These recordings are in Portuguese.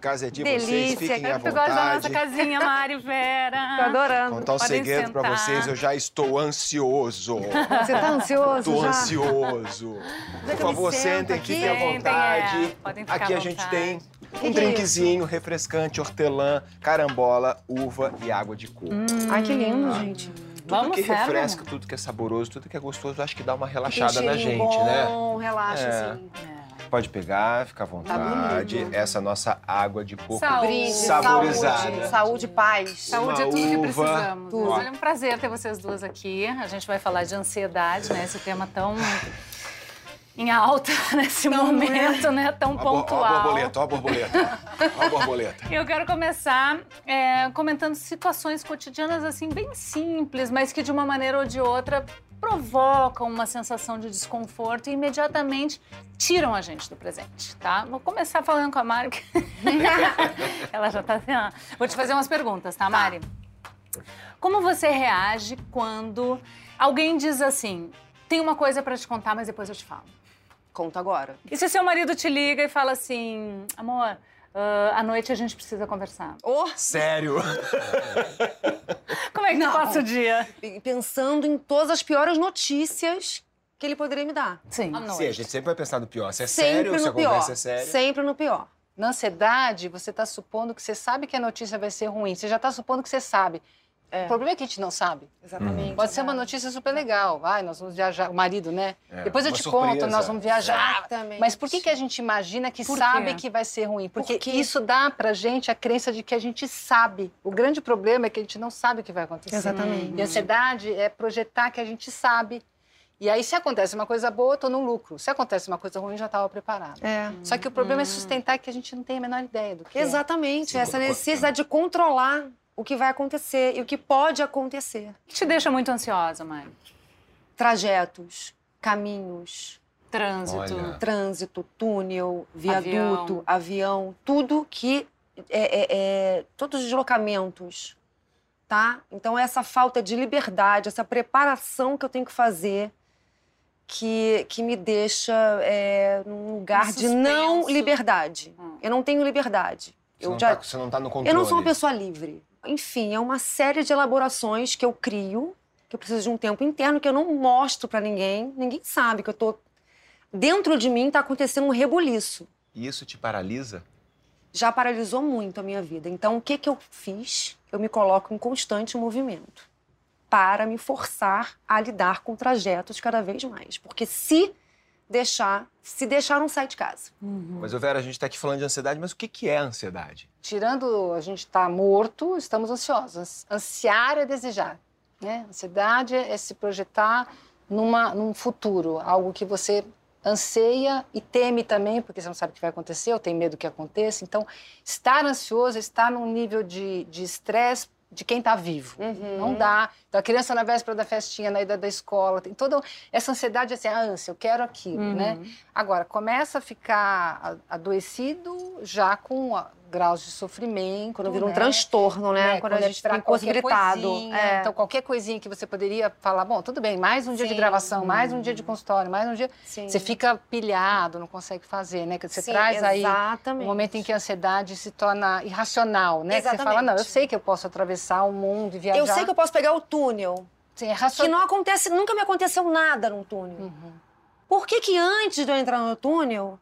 A casa é de Delícia. vocês, fiquem à vontade. Eu gosto da nossa casinha, Mari Vera. Tô adorando. Contar um Podem segredo pra sentar. vocês, eu já estou ansioso. Você tá ansioso Tô já? ansioso. Por eu favor, sentem, aqui? fiquem à vontade. é. Podem ficar Aqui a gente vontade. tem um é drinkzinho refrescante, hortelã, carambola, uva e água de coco. Ai, que lindo, gente. Tudo Vamos, que sério? refresca, tudo que é saboroso, tudo que é gostoso, acho que dá uma relaxada na gente, bom, né? relaxa, É. assim. Pode pegar, fica à Tá vontade. bonito. Essa é a nossa água de coco Saúde. Saborizada. saúde, saúde, paz. Saúde é Uma tudo que uva. precisamos. Tudo. Olha, é um prazer ter vocês duas aqui. A gente vai falar de ansiedade, né? Esse tema tão em alta nesse momento, né? Tão Ó bor- ó a pontual. borboleta, ó a borboleta. Ó a borboleta. Eu quero começar é, comentando situações cotidianas, assim, bem simples, mas que de uma maneira ou de outra provocam uma sensação de desconforto e imediatamente tiram a gente do presente, tá? Vou começar falando com a Mari. que- Ela já tá assim, ó. Vou te fazer umas perguntas, tá, Mari? Como você reage quando alguém diz assim: tem uma coisa pra te contar, mas depois eu te falo? Conta agora. E se seu marido te liga e fala assim, amor, ah, à noite a gente precisa conversar? Oh, Sério? Como é que Não. passa o dia? pensando em todas as piores notícias que ele poderia me dar. Sim. À noite. Sim, a gente sempre vai pensar no pior. Se é Sempre sério, se a no pior. conversa é séria. Sempre no pior. Na ansiedade, você está supondo que você sabe que a notícia vai ser ruim. Você já está supondo que você sabe. É. O problema é que a gente não sabe. Exatamente. Pode ser uma notícia super legal. Vai, nós vamos viajar. O marido, né? É, Depois eu te surpresa. conto, nós vamos viajar. Exatamente. Mas por que, que a gente imagina que Por sabe quê? que vai ser ruim? Porque quê? isso dá pra gente a crença de que a gente sabe. O grande problema é que a gente não sabe o que vai acontecer. Exatamente. E a ansiedade é projetar que a gente sabe. E aí, se acontece uma coisa boa, eu tô no lucro. Se acontece uma coisa ruim, já estava preparada. É. Só que o problema é sustentar que a gente não tem a menor ideia do que é. Exatamente. Sim, Essa necessidade de controlar o que vai acontecer e o que pode acontecer. O que te deixa muito ansiosa, mãe? Trajetos, caminhos, Trânsito. Olha. trânsito, túnel, viaduto, avião, tudo que é, é- é- todos os deslocamentos, tá? Então essa falta de liberdade, essa preparação que eu tenho que fazer, que, que me deixa é, num lugar Um de não liberdade. Hum. Eu não tenho liberdade. Você, Eu não já, tá, você não tá no controle. eu não sou uma pessoa livre. Enfim, é uma série de elaborações que eu crio, que eu preciso de um tempo interno que eu não mostro pra ninguém. Ninguém sabe que eu tô dentro de mim tá acontecendo um rebuliço. E isso te paralisa? Já paralisou muito a minha vida. Então, o que que eu fiz? Eu me coloco em constante movimento para me forçar a lidar com trajetos cada vez mais, porque se deixar, se deixar não sai de casa. Mas, ô Vera, a gente tá aqui falando de ansiedade, mas o que, que é ansiedade? Tirando a gente estar morto, estamos ansiosos. Ansiar é desejar. Né? Ansiedade é se projetar numa, num futuro, algo que você anseia e teme também, porque você não sabe o que vai acontecer ou tem medo que aconteça. Então, estar ansioso estar num nível de de estresse de quem está vivo. Não dá. Então, a criança na véspera da festinha, na ida da escola, tem toda essa ansiedade, assim, a ânsia, eu quero aquilo, né? Agora, começa a ficar adoecido já com ah, graus de sofrimento, Quando vira um né? transtorno, né? É, quando, a é gente qualquer impossibilitado. coisinha. É. Então, qualquer coisinha que você poderia falar, bom, tudo bem, mais um dia de Sim. gravação, mais um dia de consultório, mais um dia... Sim. Você fica pilhado, não consegue fazer, né? Que Você Sim, traz aí exatamente. um momento em que a ansiedade se torna irracional, né? Que você fala, não, eu sei que eu posso atravessar o mundo e viajar. Eu sei que eu posso pegar o túnel, Sim, é que racional. não acontece, nunca me aconteceu nada num túnel. Uhum. Por que que antes de eu entrar no túnel,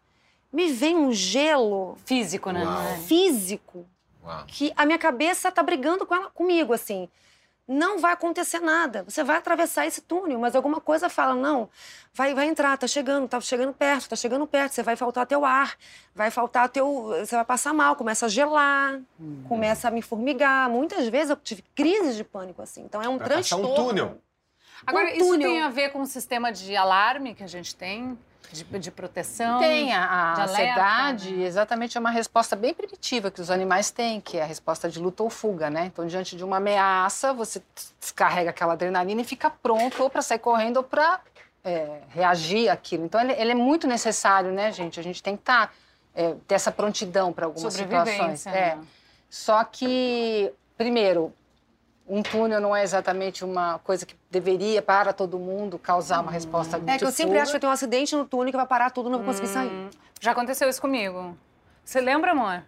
me vem um gelo Físico, né? Uau. físico Uau. que a minha cabeça tá brigando com ela, comigo, assim. Não vai acontecer nada. Você vai atravessar esse túnel, mas alguma coisa fala, não, vai, vai entrar, tá chegando, tá chegando perto, tá chegando perto, você vai faltar teu ar, vai faltar teu. Você vai passar mal, começa a gelar, começa a me formigar. Muitas vezes eu tive crises de pânico, assim. Então é um Vai passar um transtorno. túnel. Agora, Um isso túnel. tem a ver com o sistema de alarme que a gente tem? De, de proteção? Tem a, a ansiedade, né? exatamente é uma resposta bem primitiva que os animais têm, que é a resposta de luta ou fuga, né? Então, diante de uma ameaça, você descarrega aquela adrenalina e fica pronto ou para sair correndo ou para é, reagir àquilo. Então, ele, ele, é muito necessário, né, gente? A gente tem que estar, tá, é, ter essa prontidão para algumas situações. Né? É. Só que, primeiro, um túnel não é exatamente uma coisa que deveria para todo mundo causar uma resposta É que eu sempre acho que tem um acidente no túnel que vai parar tudo e não vou conseguir sair. Hum, já aconteceu isso comigo. Você lembra, amor?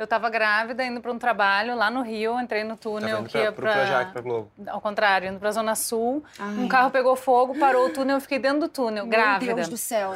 Eu estava grávida, indo para um trabalho lá no Rio, entrei no túnel tá que ia para... Projac, para Globo. Ao contrário, indo para a Zona Sul. Ai. Um carro pegou fogo, parou o túnel, eu fiquei dentro do túnel, Meu grávida. Meu Deus do céu.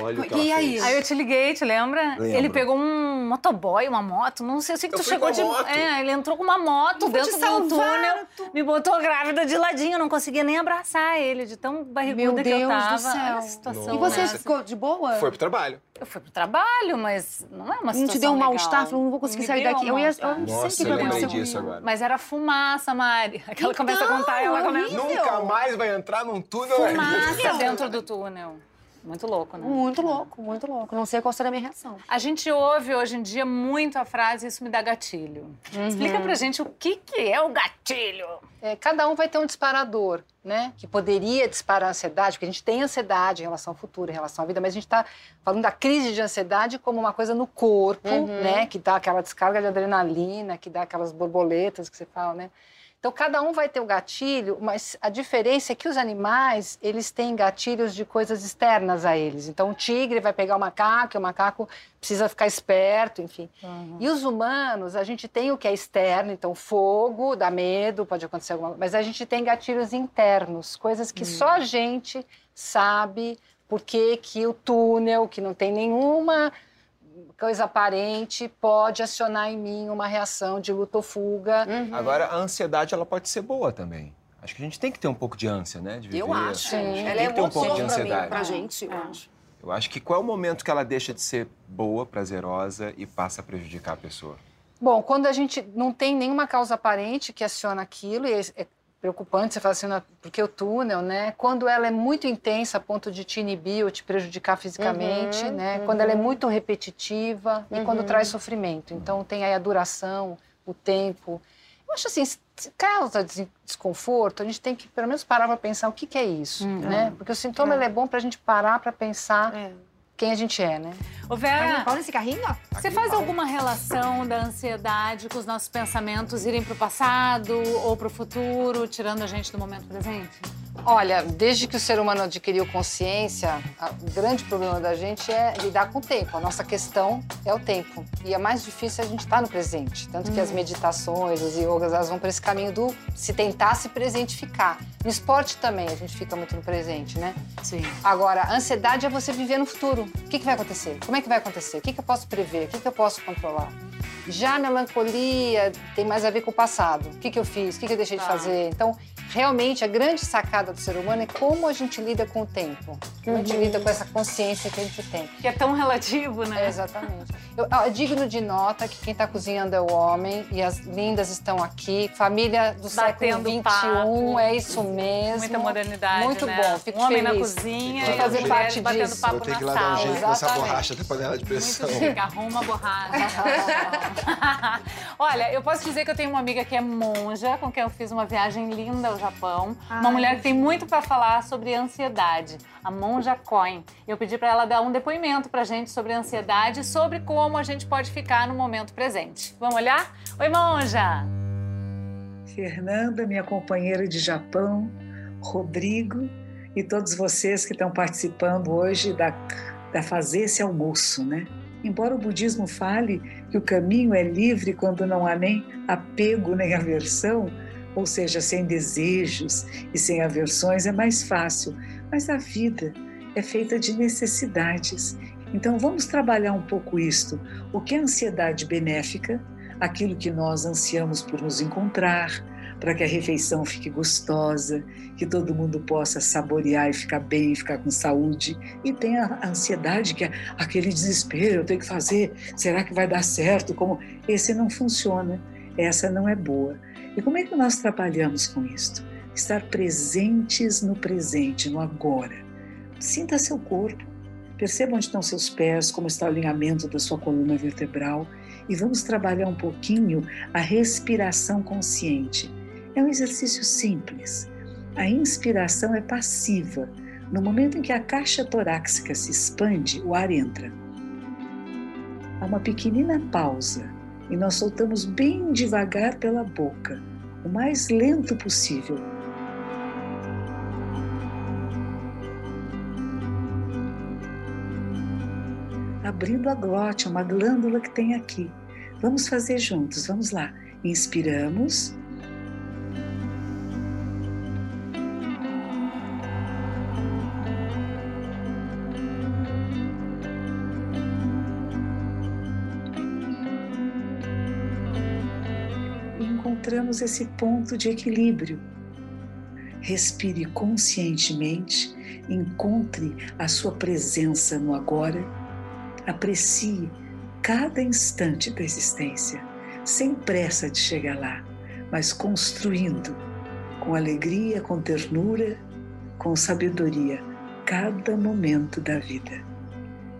Olha o que E aí? Aí eu te liguei, te lembra? Lembro. Ele pegou um motoboy, uma moto, não sei, eu sei que Eu tu chegou de... moto. É, ele entrou com uma moto Eu dentro do túnel, me botou grávida de ladinho, eu não conseguia nem abraçar ele, de tão barriguda Meu que eu Deus tava. do céu. Situação, E você né? ficou de boa? Foi pro trabalho. Eu fui pro trabalho, mas não é uma situação Não te deu um mal-estar? Falou, não vou conseguir Me sair daqui. Eu ia. Eu não sei o Nossa, que eu lembrei disso comigo. agora. Mas era fumaça, Mari. Aquela começa a Então, contar, ela começa... horrível. Nunca mais vai entrar num túnel. Fumaça dentro do túnel. Muito louco, né? Muito louco, muito louco. Não sei qual será a minha reação. A gente ouve hoje em dia muito a frase isso me dá gatilho. Explica pra gente o que, que é o gatilho. É, cada um vai ter um disparador, né? Que poderia disparar a ansiedade, porque a gente tem ansiedade em relação ao futuro, em relação à vida, mas a gente está falando da crise de ansiedade como uma coisa no corpo, né? Que dá aquela descarga de adrenalina, que dá aquelas borboletas que você fala, né? Então, cada um vai ter o gatilho, mas a diferença é que os animais, eles têm gatilhos de coisas externas a eles. Então, o tigre vai pegar o macaco, e o macaco precisa ficar esperto, enfim. E os humanos, a gente tem o que é externo, então fogo, dá medo, pode acontecer alguma coisa, mas a gente tem gatilhos internos, coisas que só a gente sabe por que que o túnel, que não tem nenhuma coisa aparente, pode acionar em mim uma reação de luta ou fuga. Agora, a ansiedade ela pode ser boa também. Acho que a gente tem que ter um pouco de ânsia, né? De viver. Eu acho. Sim. Ela Tem é que ter um pouco de pra mim, ansiedade. pra gente, eu acho. Eu acho que qual é o momento que ela deixa de ser boa, prazerosa e passa a prejudicar a pessoa? Bom, quando a gente não tem nenhuma causa aparente que aciona aquilo, e é, é preocupante, você fala assim, "Não, porque o túnel, né? Quando ela é muito intensa a ponto de te inibir ou te prejudicar fisicamente, Uhum, né? uhum. Quando ela é muito repetitiva e quando Uhum. traz sofrimento. Então, tem aí a duração, o tempo. Eu acho assim, se causa des- desconforto, a gente tem que pelo menos parar para pensar o que, que é isso, né? Porque o sintoma É. ele é bom para a gente parar para pensar É. quem a gente é, né? Ô, Vera, limpar nesse carrinho, ó. você faz alguma relação da ansiedade com os nossos pensamentos irem pro passado ou pro futuro, tirando a gente do momento presente? Olha, desde que o ser humano adquiriu consciência, o grande problema da gente é lidar com o tempo. A nossa questão é o tempo. E é mais difícil a gente estar no presente. Tanto que as meditações, os yogas, elas vão para esse caminho do se tentar se presentificar. No esporte também a gente fica muito no presente, né? Sim. Agora, a ansiedade é você viver no futuro. O que, que vai acontecer? Como é que vai acontecer? O que, que eu posso prever? O que, que eu posso controlar? Já a melancolia tem mais a ver com o passado. O que, que eu fiz? O que, que eu deixei de Tá. fazer? Então, realmente, a grande sacada do ser humano é como a gente lida com o tempo. Como a gente lida com essa consciência que a gente tem. Que é tão relativo, né? É, exatamente. Eu- ó, é digno de nota que quem está cozinhando é o homem e as lindas estão aqui. Família do Batendo século papo. XXI, é isso mesmo. Muita modernidade, Muito né? bom, fico um homem na feliz cozinha de e fazer parte batendo disso. papo Eu tenho que na lá dar um sala. jeito nessa Exatamente. borracha da panela de pressão. Muito chique, arruma a borracha. Olha, eu posso dizer que eu tenho uma amiga que é monja, com quem eu fiz uma viagem linda ao Japão. uma Ai, mulher que tem muito para falar sobre ansiedade, a Monja Coin. Eu pedi para ela dar um depoimento pra gente sobre ansiedade e sobre como a gente pode ficar no momento presente. Vamos olhar? Oi, Monja! Fernanda, minha companheira de Japão, Rodrigo e todos vocês que estão participando hoje da, da Fazer esse Almoço, né? Embora o budismo fale que o caminho é livre quando não há nem apego nem aversão, ou seja, sem desejos e sem aversões é mais fácil, mas a vida é feita de necessidades. Então vamos trabalhar um pouco isto. O que é ansiedade benéfica? Aquilo que nós ansiamos por nos encontrar, para que a refeição fique gostosa, que todo mundo possa saborear e ficar bem, ficar com saúde. E tem a ansiedade, que é aquele desespero, eu tenho que fazer, será que vai dar certo? Como esse não funciona, essa não é boa. E como é que nós trabalhamos com isto? Estar presentes no presente, no agora. Sinta seu corpo, perceba onde estão seus pés, como está o alinhamento da sua coluna vertebral e vamos trabalhar um pouquinho a respiração consciente. É um exercício simples. A inspiração é passiva, No momento em que a caixa torácica se expande, o ar entra. Há uma pequenina pausa e nós soltamos bem devagar pela boca, o mais lento possível. Abrindo a glote, uma glândula que tem aqui. Vamos fazer juntos, vamos lá. Inspiramos. Encontramos esse ponto de equilíbrio. Respire conscientemente, encontre a sua presença no agora, aprecie cada instante da existência, sem pressa de chegar lá, mas construindo com alegria, com ternura, com sabedoria, cada momento da vida.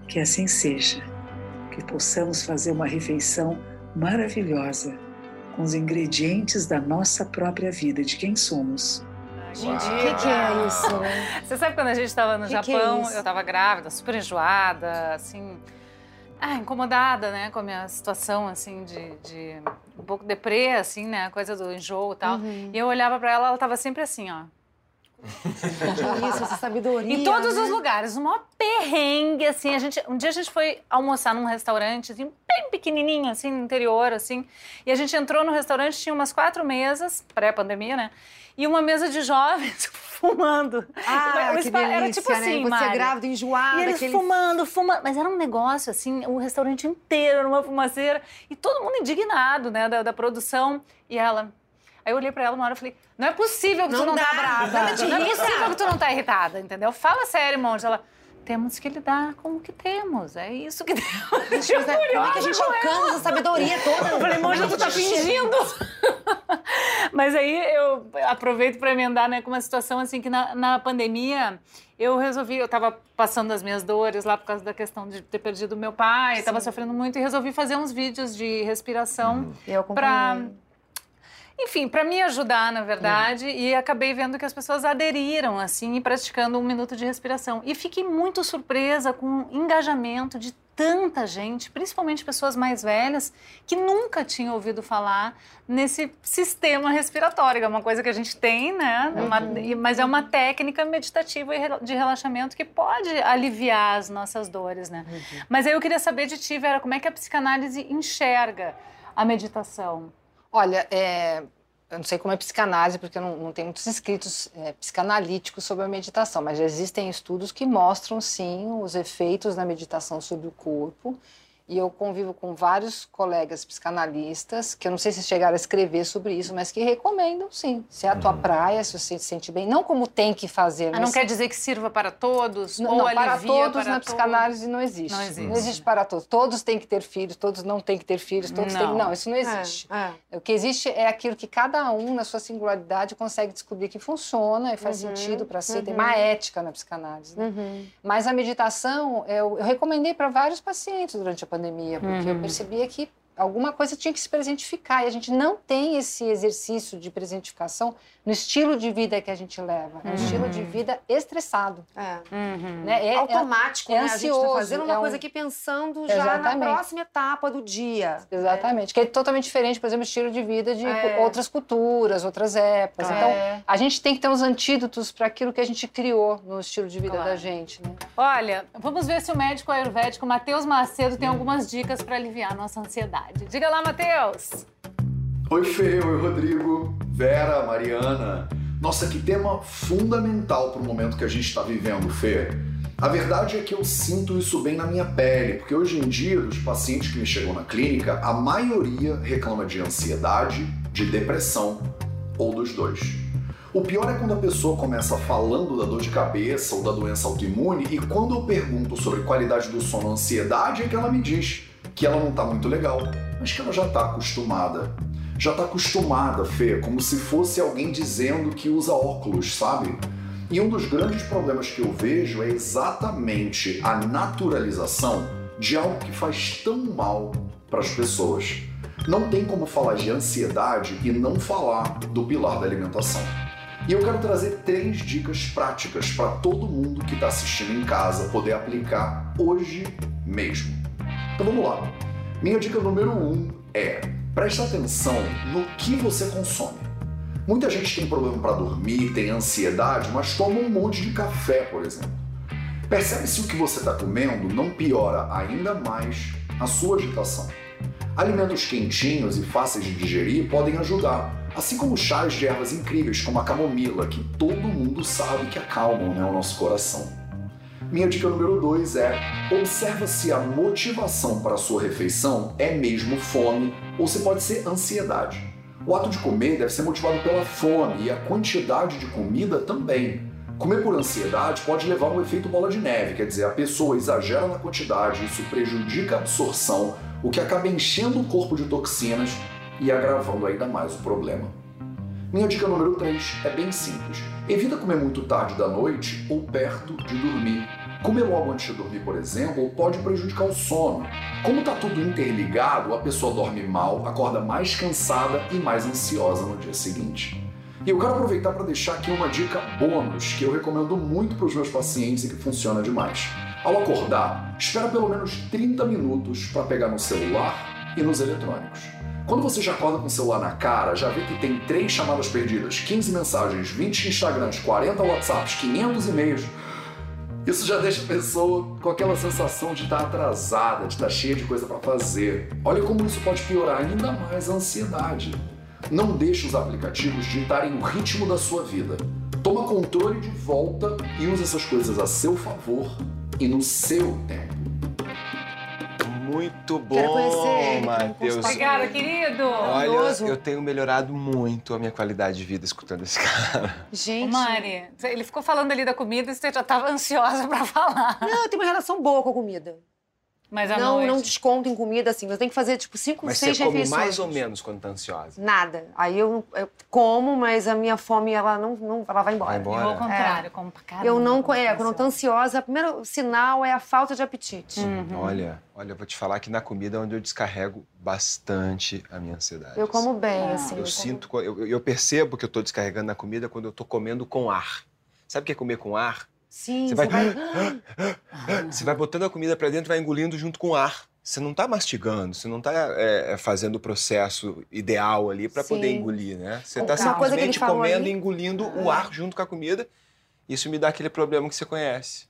Que assim seja, que possamos fazer uma refeição maravilhosa com os ingredientes da nossa própria vida, de quem somos. O que, que é isso, né? Você sabe quando a gente estava no Que que é Japão, eu estava grávida, super enjoada, assim, ah, incomodada, né, com a minha situação, assim, de, de um pouco deprê, assim, né, a coisa do enjoo e tal. Uhum. E eu olhava pra ela, ela estava sempre assim, ó. Que isso, essa sabedoria. Em todos né? os lugares, um maior perrengue, assim. A gente, um dia a gente foi almoçar num restaurante, assim, bem pequenininho, assim, no interior, assim. E a gente entrou no restaurante, tinha umas quatro mesas, pré-pandemia, né? E uma mesa de jovens fumando. Ah, O que delícia, era tipo assim, né? Você Mari. grávida, enjoada. E eles aquele... fumando, fumando. Mas era um negócio, assim, o restaurante inteiro numa fumaceira. E todo mundo indignado, né, da, da produção. E ela... Aí eu olhei pra ela uma hora e falei, não é possível que Não tu não dá, tá brava. te Não é irrita." possível que tu não tá irritada, entendeu? Fala sério, monge. Ela, temos que lidar com o que temos. É isso que temos. Mas é- como é que a gente alcança essa sabedoria toda? Eu falei, monge, tu tá fingindo. Mas aí eu aproveito para emendar né, com uma situação assim que na, na pandemia eu resolvi, eu estava passando as minhas dores lá por causa da questão de ter perdido meu pai, estava sofrendo muito e resolvi fazer uns vídeos de respiração Eu para. Enfim, para me ajudar, na verdade, e acabei vendo que as pessoas aderiram, assim, e praticando um minuto de respiração. E fiquei muito surpresa com o engajamento de tanta gente, principalmente pessoas mais velhas, que nunca tinham ouvido falar nesse sistema respiratório, que é uma coisa que a gente tem, né? Uma- e- mas é uma técnica meditativa e de relaxamento que pode aliviar as nossas dores, né? Mas aí eu queria saber de ti, Vera, como é que a psicanálise enxerga a meditação? Olha, é, eu não sei como é psicanálise, porque não, não tenho muitos escritos é, psicanalíticos sobre a meditação, mas existem estudos que mostram, sim, os efeitos da meditação sobre o corpo. E eu convivo com vários colegas psicanalistas, que eu não sei se chegaram a escrever sobre isso, mas que recomendam, sim. Se é a tua praia, se você se sente bem, não como tem que fazer, Ah, mas não quer dizer que sirva para todos? não, ou não, para todos para na todos? psicanálise não existe. Não existe. para todos. Todos têm que ter filhos, todos não têm que ter filhos, todos têm Não. Não, isso não existe. É, é. O que existe é aquilo que cada um, na sua singularidade, consegue descobrir que funciona e faz Uhum, sentido para si. Tem uhum. uma ética na psicanálise. né? Uhum. Mas a meditação, eu, eu recomendei para vários pacientes durante a pandemia, porque Uhum. eu percebia que alguma coisa tinha que se presentificar. E a gente não tem esse exercício de presentificação no estilo de vida que a gente leva. É um estilo de vida estressado. É. Uhum. Né? É- é- Automático, é né? A gente tá ansioso, fazendo uma é um- coisa aqui pensando já na próxima etapa do dia. Exatamente. Que é totalmente diferente, por exemplo, do estilo de vida de É. outras culturas, outras épocas. É. Então, a gente tem que ter uns antídotos para aquilo que a gente criou no estilo de vida Claro. da gente. Né? Olha, vamos ver se o médico ayurvédico Matheus Macedo tem algumas dicas para aliviar a nossa ansiedade. Diga lá, Matheus! Oi, Fê, oi, Rodrigo, Vera, Mariana. Nossa, que tema fundamental para o momento que a gente está vivendo, Fê. A verdade é que eu sinto isso bem na minha pele, porque hoje em dia, dos pacientes que me chegam na clínica, a maioria reclama de ansiedade, de depressão ou dos dois. O pior é quando a pessoa começa falando da dor de cabeça ou da doença autoimune e quando eu pergunto sobre qualidade do sono, ansiedade, é que ela me diz que ela não tá muito legal, mas que ela já tá acostumada. Já tá acostumada, Fê, como se fosse alguém dizendo que usa óculos, sabe? E um dos grandes problemas que eu vejo é exatamente a naturalização de algo que faz tão mal para as pessoas. Não tem como falar de ansiedade e não falar do pilar da alimentação. E eu quero trazer três dicas práticas para todo mundo que está assistindo em casa poder aplicar hoje mesmo. Então vamos lá. Minha dica número um é preste atenção no que você consome. Muita gente tem problema para dormir, tem ansiedade, mas toma um monte de café, por exemplo. Percebe se o que você está comendo não piora ainda mais a sua agitação. Alimentos quentinhos e fáceis de digerir podem ajudar, assim como chás de ervas incríveis como a camomila, que todo mundo sabe que acalmam né, o nosso coração. Minha dica número 2 é: observa se a motivação para a sua refeição é mesmo fome ou se pode ser ansiedade. O ato de comer deve ser motivado pela fome e a quantidade de comida também. Comer por ansiedade pode levar a um efeito bola de neve, quer dizer, a pessoa exagera na quantidade, isso prejudica a absorção, o que acaba enchendo o corpo de toxinas e agravando ainda mais o problema. Minha dica número 3 é bem simples. Evita comer muito tarde da noite ou perto de dormir. Comer logo antes de dormir, por exemplo, pode prejudicar o sono. Como está tudo interligado, a pessoa dorme mal, acorda mais cansada e mais ansiosa no dia seguinte. E eu quero aproveitar para deixar aqui uma dica bônus que eu recomendo muito para os meus pacientes e que funciona demais. Ao acordar, espera pelo menos 30 minutos para pegar no celular e nos eletrônicos. Quando você já acorda com o celular na cara, já vê que tem 3 chamadas perdidas, 15 mensagens, 20 Instagrams, 40 WhatsApps, 500 e-mails, isso já deixa a pessoa com aquela sensação de estar atrasada, de estar cheia de coisa para fazer. Olha como isso pode piorar ainda mais a ansiedade. Não deixe os aplicativos ditarem o ritmo da sua vida. Toma controle de volta e use essas coisas a seu favor e no seu tempo. Muito bom, Matheus. Obrigada, querido. Olha, eu tenho melhorado muito a minha qualidade de vida escutando esse cara. Ô, Gente. Mari, ele ficou falando ali da comida e você já estava ansiosa pra falar. Não, eu tenho uma relação boa com a comida. Mas Não, noite... não desconto em comida, assim. Eu tenho que fazer, tipo, cinco, Mas seis você come refeições. mais ou menos quando tá ansiosa? Nada. Aí eu, eu como, mas a minha fome, ela não, não ela vai embora. Vai embora? Eu, ao contrário, como pra caramba. Eu não... como É, quando eu tô ansiosa, o primeiro sinal é a falta de apetite. Uhum. Olha, olha, eu vou te falar que na comida é onde eu descarrego bastante a minha ansiedade. Eu como bem, Ah. assim. Eu como- sinto, eu, eu percebo que eu tô descarregando na comida quando eu tô comendo com ar. Sabe o que é comer com ar? Sim, Você você vai- vai... Você vai botando a comida pra dentro e vai engolindo junto com o ar. Você não tá mastigando, você não tá é, é, fazendo o processo ideal ali pra poder engolir, né? Você tá ele simplesmente comendo ali- e engolindo o ar junto com a comida. Isso me dá aquele problema que você conhece.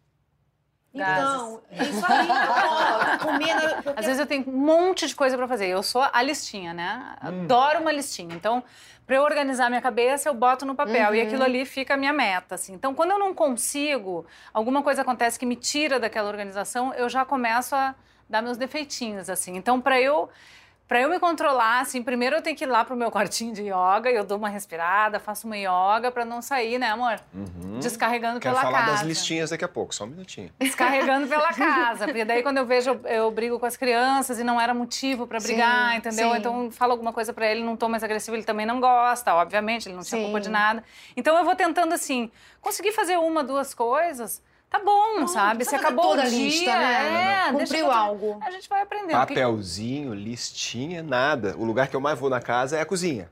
Então, isso aí, ó, comida... Às vezes eu tenho um monte de coisa pra fazer. Eu sou a listinha, né? Adoro uma listinha. Então, pra eu organizar minha cabeça, eu boto no papel. E Uhum. aquilo ali fica a minha meta, assim. Então, quando eu não consigo, alguma coisa acontece que me tira daquela organização, eu já começo a dar meus defeitinhos, assim. Então, pra eu... Pra eu me controlar, assim, primeiro eu tenho que ir lá pro meu quartinho de yoga, eu dou uma respirada, faço uma yoga pra não sair, né, amor? Descarregando Uhum. Quero pela falar casa. das listinhas daqui a pouco, só um minutinho. Descarregando pela casa. Porque daí, quando eu vejo, eu, eu brigo com as crianças e não era motivo pra brigar, Sim, entendeu? sim. Então, falo alguma coisa pra ele, não tô mais agressivo, ele também não gosta, obviamente, ele não tinha Sim. culpa de nada. Então, eu vou tentando, assim, conseguir fazer uma, duas coisas, tá bom, sabe? precisa Você acabou toda o a dia, lista, né? é, deixa Cumpriu eu- algo. A gente vai aprendendo. Papelzinho, listinha, nada. O lugar que eu mais vou na casa é a cozinha.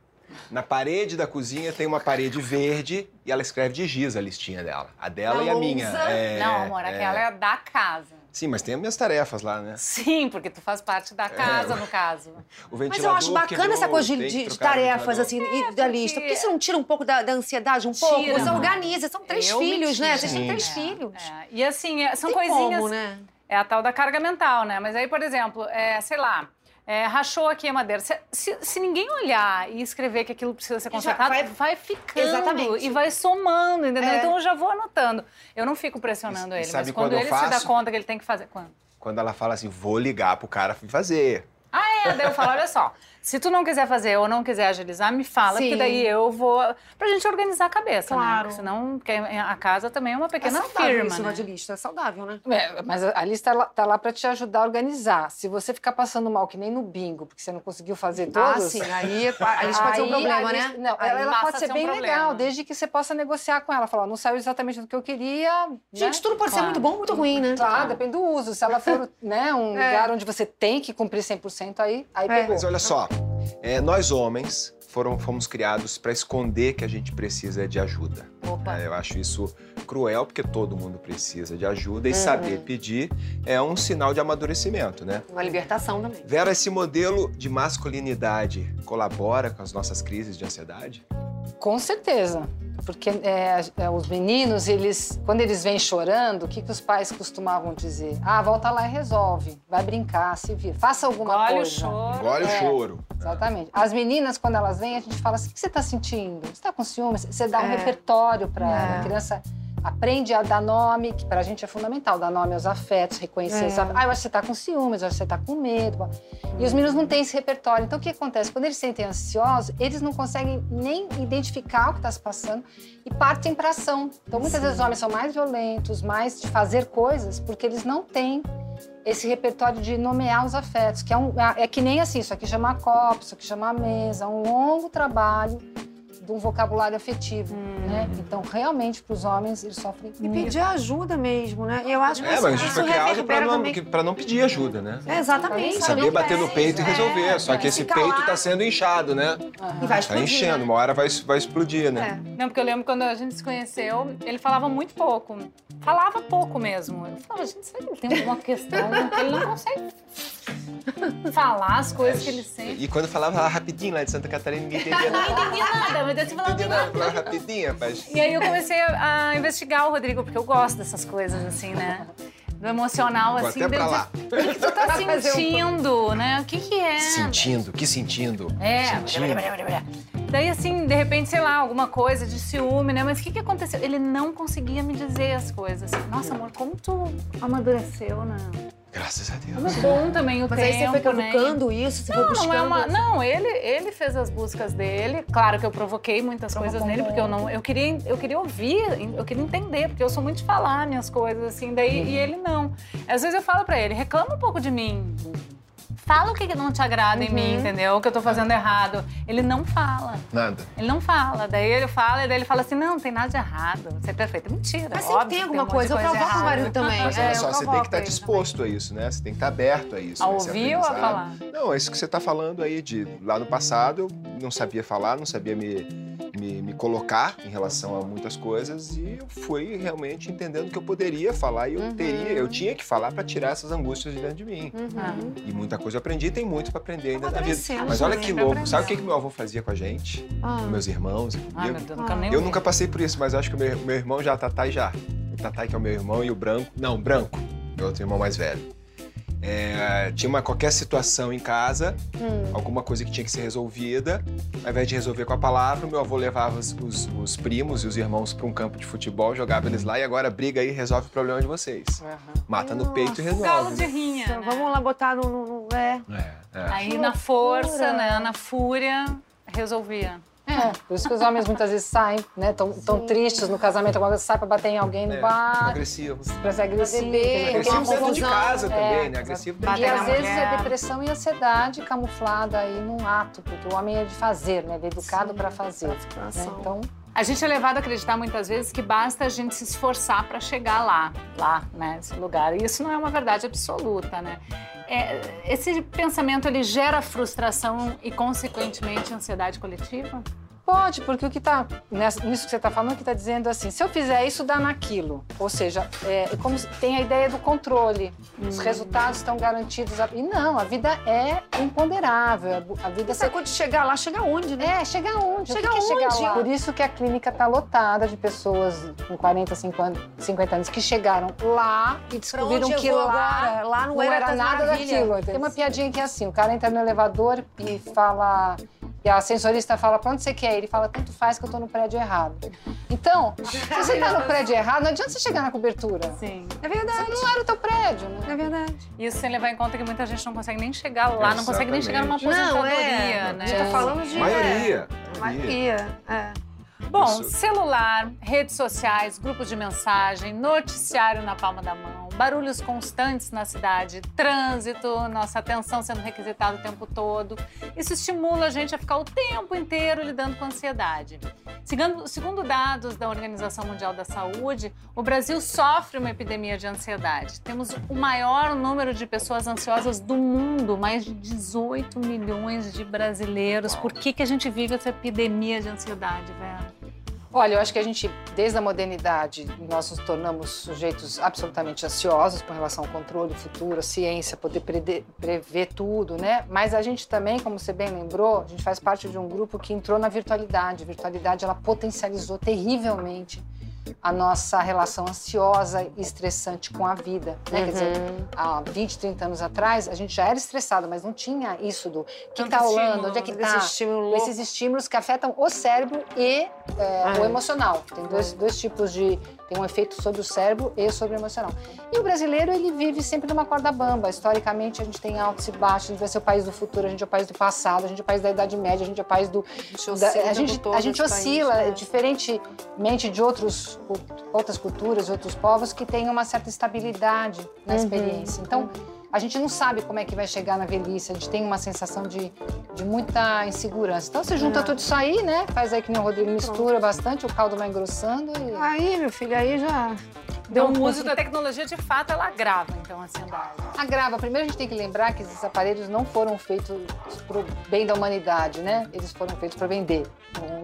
Na parede da cozinha tem uma parede verde e ela escreve de giz a listinha dela. A dela Na e a minha. É, Não, amor, aquela é da casa. Sim, mas tem as minhas tarefas lá, né? Sim, porque tu faz parte da casa, no caso. O Mas eu acho bacana quebrou, essa coisa de, de- tarefas, assim, e da lista. Por que você não tira um pouco da, da ansiedade, um pouco? Tira, Você mano. organiza. São três Eu filhos, né? Vocês têm três É, filhos. é. E assim, é, são Tem coisinhas. como, né? É a tal da carga mental, né? Mas aí, por exemplo, é, sei lá, é, rachou aqui a madeira. Se, se- se ninguém olhar e escrever que aquilo precisa ser consertado, vai, vai- ficando Exatamente. e vai somando, entendeu? É. Então eu já vou anotando. Eu não fico pressionando E- ele, sabe mas quando, quando ele se dá faço? conta que ele tem que fazer. Quando? Quando ela fala assim, vou ligar pro cara fazer. Ah, é, daí eu falo, olha só, se tu não quiser fazer ou não quiser agilizar, me fala, Sim. que daí eu vou. Pra gente organizar a cabeça, né? Claro. Porque senão, porque a casa também é uma É pequena saudável firma. isso, né? de lista. É saudável, né? É, mas a lista tá lá para te ajudar a organizar. Se você ficar passando mal, que nem no bingo, porque você não conseguiu fazer Ah, todos. sim. Aí, a lista pode ser um problema, né? lista- Não, Aí ela, pode ser ser um bem problema. legal, desde que você possa negociar com ela. Falar, não saiu exatamente do que eu queria. Gente, né? tudo pode ser Claro. muito bom ou muito ruim, né? Tá, depende do uso. Se ela for né, um É. lugar onde você tem que cumprir 100%, aí, aí É. pegou. Mas olha só, é, nós homens foram, fomos criados para esconder que a gente precisa de ajuda. Opa. É, eu acho isso cruel, porque todo mundo precisa de ajuda e Uhum. saber pedir é um sinal de amadurecimento, né? Uma libertação também. Vera, esse modelo de masculinidade colabora com as nossas crises de ansiedade? Com certeza. Porque é, é, os meninos, eles, quando eles vêm chorando, o que, que os pais costumavam dizer? Ah, volta lá e resolve. Vai brincar, se vira. Faça alguma Engole o coisa. choro. Engole o É. choro. Exatamente. As meninas, quando elas vêm, a gente fala assim: o que você está sentindo? Você está com ciúmes? Você dá um É. repertório para ela. É. A criança aprende a dar nome, que para a gente é fundamental, dar nome aos afetos, reconhecer. É. os af- Ah, eu acho que você está com ciúmes, eu acho que você está com medo. E os meninos não têm esse repertório. Então, o que acontece? Quando eles se sentem ansiosos, eles não conseguem nem identificar o que está se passando e partem para ação. Então, muitas vezes os homens são mais violentos, mais de fazer coisas, porque eles não têm esse repertório de nomear os afetos, que é, um, é que nem assim, isso aqui chama copo, isso aqui chama mesa, é um longo trabalho de um vocabulário afetivo, né? Então, realmente, para os homens, eles sofrem E muito. pedir ajuda mesmo, né? E eu acho que É, mas a gente isso foi criado reverbera para não, também. não pedir ajuda, né? É, exatamente. Saber bater no peito e É, resolver. Só que é. esse peito lá tá sendo inchado, né? E vai Tá explodir, enchendo, né? uma hora vai, vai explodir, né? É. Não, porque eu lembro quando a gente se conheceu, ele falava muito pouco. Falava pouco mesmo. Eu falava, gente, será que ele tem alguma questão que ele não consegue falar as coisas que ele sente? E quando falava lá rapidinho lá de Santa Catarina, ninguém entendia Não nada. entendi nada, daí você falava rapidinho, rapaz. E aí eu comecei a investigar o Rodrigo, porque eu gosto dessas coisas, assim, né? Do emocional, Vou assim. até pra lá. O que tu tá sentindo, né? O que que é? Sentindo, que sentindo? É. Sentindo. Daí, assim, de repente, sei lá, alguma coisa de ciúme, né? Mas o que que aconteceu? Ele não conseguia me dizer as coisas. Nossa, amor, como tu amadureceu, né? Graças a Deus. Como é bom também o Mas tempo, aí você foi né? cavucando isso, você foi Não, buscando... não é uma. Não, ele, ele fez as buscas dele. Claro que eu provoquei muitas coisas nele, porque eu não. Eu queria, eu queria ouvir, eu queria entender, porque eu sou muito de falar minhas coisas, assim, daí, Uhum. e ele não. Às vezes eu falo pra ele, reclama um pouco de mim. Fala o que não te agrada em Uhum. mim, entendeu? O que eu tô fazendo errado. Ele não fala. Nada. Ele não fala. Daí ele fala, e daí ele fala assim: não, não tem nada de errado. Você é perfeito. Mentira. Mas sempre tem alguma um monte coisa. Eu provoco o marido também. Mas É, olha eu só, você tem que provoco estar disposto a isso, né? Você tem que estar aberto a isso. A nesse ouvir ou a falar? Não, é isso que você está falando aí de lá no passado eu não sabia falar, não sabia me colocar em relação a muitas coisas e eu fui realmente entendendo que eu poderia falar e eu Uhum. teria, eu tinha que falar para tirar essas angústias de dentro de mim. Uhum. E muita coisa eu aprendi, e tem muito para aprender ainda na vida. Mas olha que louco, aprender. sabe o que, que meu avô fazia com a gente? Ah. Com meus irmãos e comigo? Deus, quero nem Eu nunca passei por isso, mas eu acho que o meu, meu irmão já, Tatai já. O Tatai, que é o meu irmão, e o Branco. Não, Branco, meu outro irmão mais velho. É, tinha uma qualquer situação em casa, Hum. alguma coisa que tinha que ser resolvida. Ao invés de resolver com a palavra, o meu avô levava os, os- os primos e os irmãos para um campo de futebol, jogava eles lá e agora briga aí e resolve o problema de vocês. Mata no peito e Galo resolve. de né? rinha. Então, né? Vamos lá botar no... no- no- é. É, é. Aí na força, né? Na fúria, resolvia. É, por isso que os homens muitas vezes saem, né? Tão, tão tristes no casamento, alguma coisa, sai pra bater em alguém no É, bar, agressivo. pra ser agressivo. beber, Agressivo dentro de confusão. casa também, É, né? Agressivo dentro E de na às casa. vezes mulher. é depressão e ansiedade camuflada aí num ato, porque o homem é de fazer, né? Ele é educado Sim, para fazer. Né? Então, A gente é levado a acreditar muitas vezes que basta a gente se esforçar para chegar lá, lá, né, esse lugar. E isso não é uma verdade absoluta, né? É, esse pensamento ele gera frustração e consequentemente ansiedade coletiva? Pode, porque o que está nisso que você está falando, que está dizendo assim, se eu fizer isso, dá naquilo. Ou seja, é como se- tem a ideia do controle. Os resultados estão garantidos. E não, a vida é imponderável. A vida Você quando chegar lá, chega onde, né? É, chega onde? Chega o que que é chegar onde? lá? Por isso que a clínica está lotada de pessoas com 40, 50, 50 anos que chegaram lá e descobriram onde que lá agora? Lá não, não era nada daquilo. Tem uma piadinha que é assim: o cara entra no elevador e fala. E a sensorista fala, pra onde você quer? Ele fala, tanto faz que eu tô no prédio errado. Então, se você tá no prédio errado, não adianta você chegar na cobertura. Sim. É verdade. Não era o teu prédio, né? É verdade. Isso sem levar em conta que muita gente não consegue nem chegar lá, não consegue nem chegar numa Exatamente. Não, aposentadoria, é. né? A gente tá falando de... Maioria. É, maioria. É. Bom, Isso. celular, redes sociais, grupos de mensagem, noticiário na palma da mão, barulhos constantes na cidade, trânsito, nossa atenção sendo requisitada o tempo todo. Isso estimula a gente a ficar o tempo inteiro lidando com ansiedade. Segundo, segundo dados da Organização Mundial da Saúde, o Brasil sofre uma epidemia de ansiedade. Temos o maior número de pessoas ansiosas do mundo, mais de 18 milhões de brasileiros. Por que, que a gente vive essa epidemia de ansiedade, Vera? Olha, eu acho que a gente, desde a modernidade, nós nos tornamos sujeitos absolutamente ansiosos com relação ao controle, futuro, ciência, poder prever tudo, né? Mas a gente também, como você bem lembrou, a gente faz parte de um grupo que entrou na virtualidade. A virtualidade, ela potencializou terrivelmente a nossa relação ansiosa e estressante com a vida. Né? Uhum. Quer dizer, uhum. há 20, 30 anos atrás, a gente já era estressado, mas não tinha isso do que está rolando, onde é que está. Estímulo esses estímulos que afetam o cérebro e é, o emocional. Tem dois, dois tipos de tem um efeito sobre o cérebro e sobre o emocional. E o brasileiro, ele vive sempre numa corda bamba. Historicamente, a gente tem altos e baixos, a gente vai ser o país do futuro, a gente é o país do passado, a gente é o país da Idade Média, a gente é o país do... A gente, da, a gente, a gente oscila, país, né? diferentemente de outros, outras culturas, outros povos, que têm uma certa estabilidade na uhum. experiência. Então, a gente não sabe como é que vai chegar na velhice, a gente tem uma sensação de, de muita insegurança. Então você junta é. tudo isso aí, né? Faz aí que nem o Rodrigo mistura bastante, o caldo vai engrossando e. Aí, meu filho, aí já. Deu então, um o uso da tecnologia, de fato, ela agrava, então, a ansiedade. Agrava. Primeiro, a gente tem que lembrar que esses aparelhos não foram feitos para o bem da humanidade, né? Eles foram feitos para vender.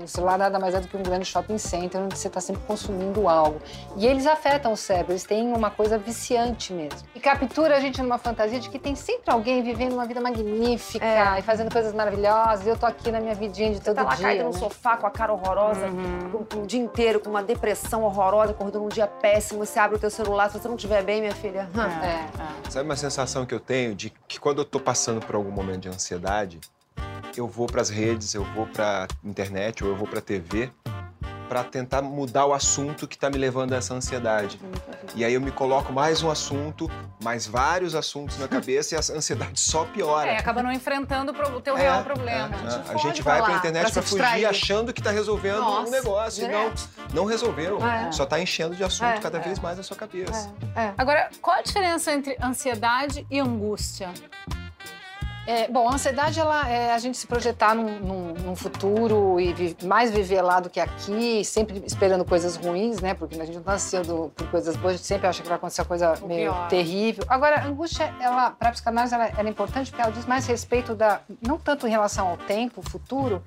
Um celular nada mais é do que um grande shopping center, onde você está sempre consumindo algo. E eles afetam o cérebro, eles têm uma coisa viciante mesmo. E captura a gente numa fantasia de que tem sempre alguém vivendo uma vida magnífica é. e fazendo coisas maravilhosas. E eu tô aqui na minha vidinha de todo tá lá dia. caída né? no sofá com a cara horrorosa, uhum. o, o dia inteiro com uma depressão horrorosa, acordando um dia péssimo você abre o teu celular, se você não estiver bem, minha filha. É, é. Sabe uma sensação que eu tenho de que quando eu tô passando por algum momento de ansiedade, eu vou para as redes, eu vou para internet ou eu vou para TV para tentar mudar o assunto que está me levando a essa ansiedade. E aí eu me coloco mais um assunto, mais vários assuntos na cabeça e a ansiedade só piora. É, acaba não enfrentando o teu é, real problema. É, é. A gente vai para a internet para fugir achando que está resolvendo Nossa, um negócio. E não, não resolveu. É. Só está enchendo de assunto é, cada vez mais a sua cabeça. Agora, qual a diferença entre ansiedade e angústia? É, bom, a ansiedade ela é a gente se projetar num, num, num futuro e vi, mais viver lá do que aqui, sempre esperando coisas ruins, né? Porque a gente não nasceu por coisas boas, a gente sempre acha que vai acontecer uma coisa o meio pior. terrível. Agora, a angústia, ela, para a psicanálise, ela, ela é importante porque ela diz mais respeito da, não tanto em relação ao tempo, futuro,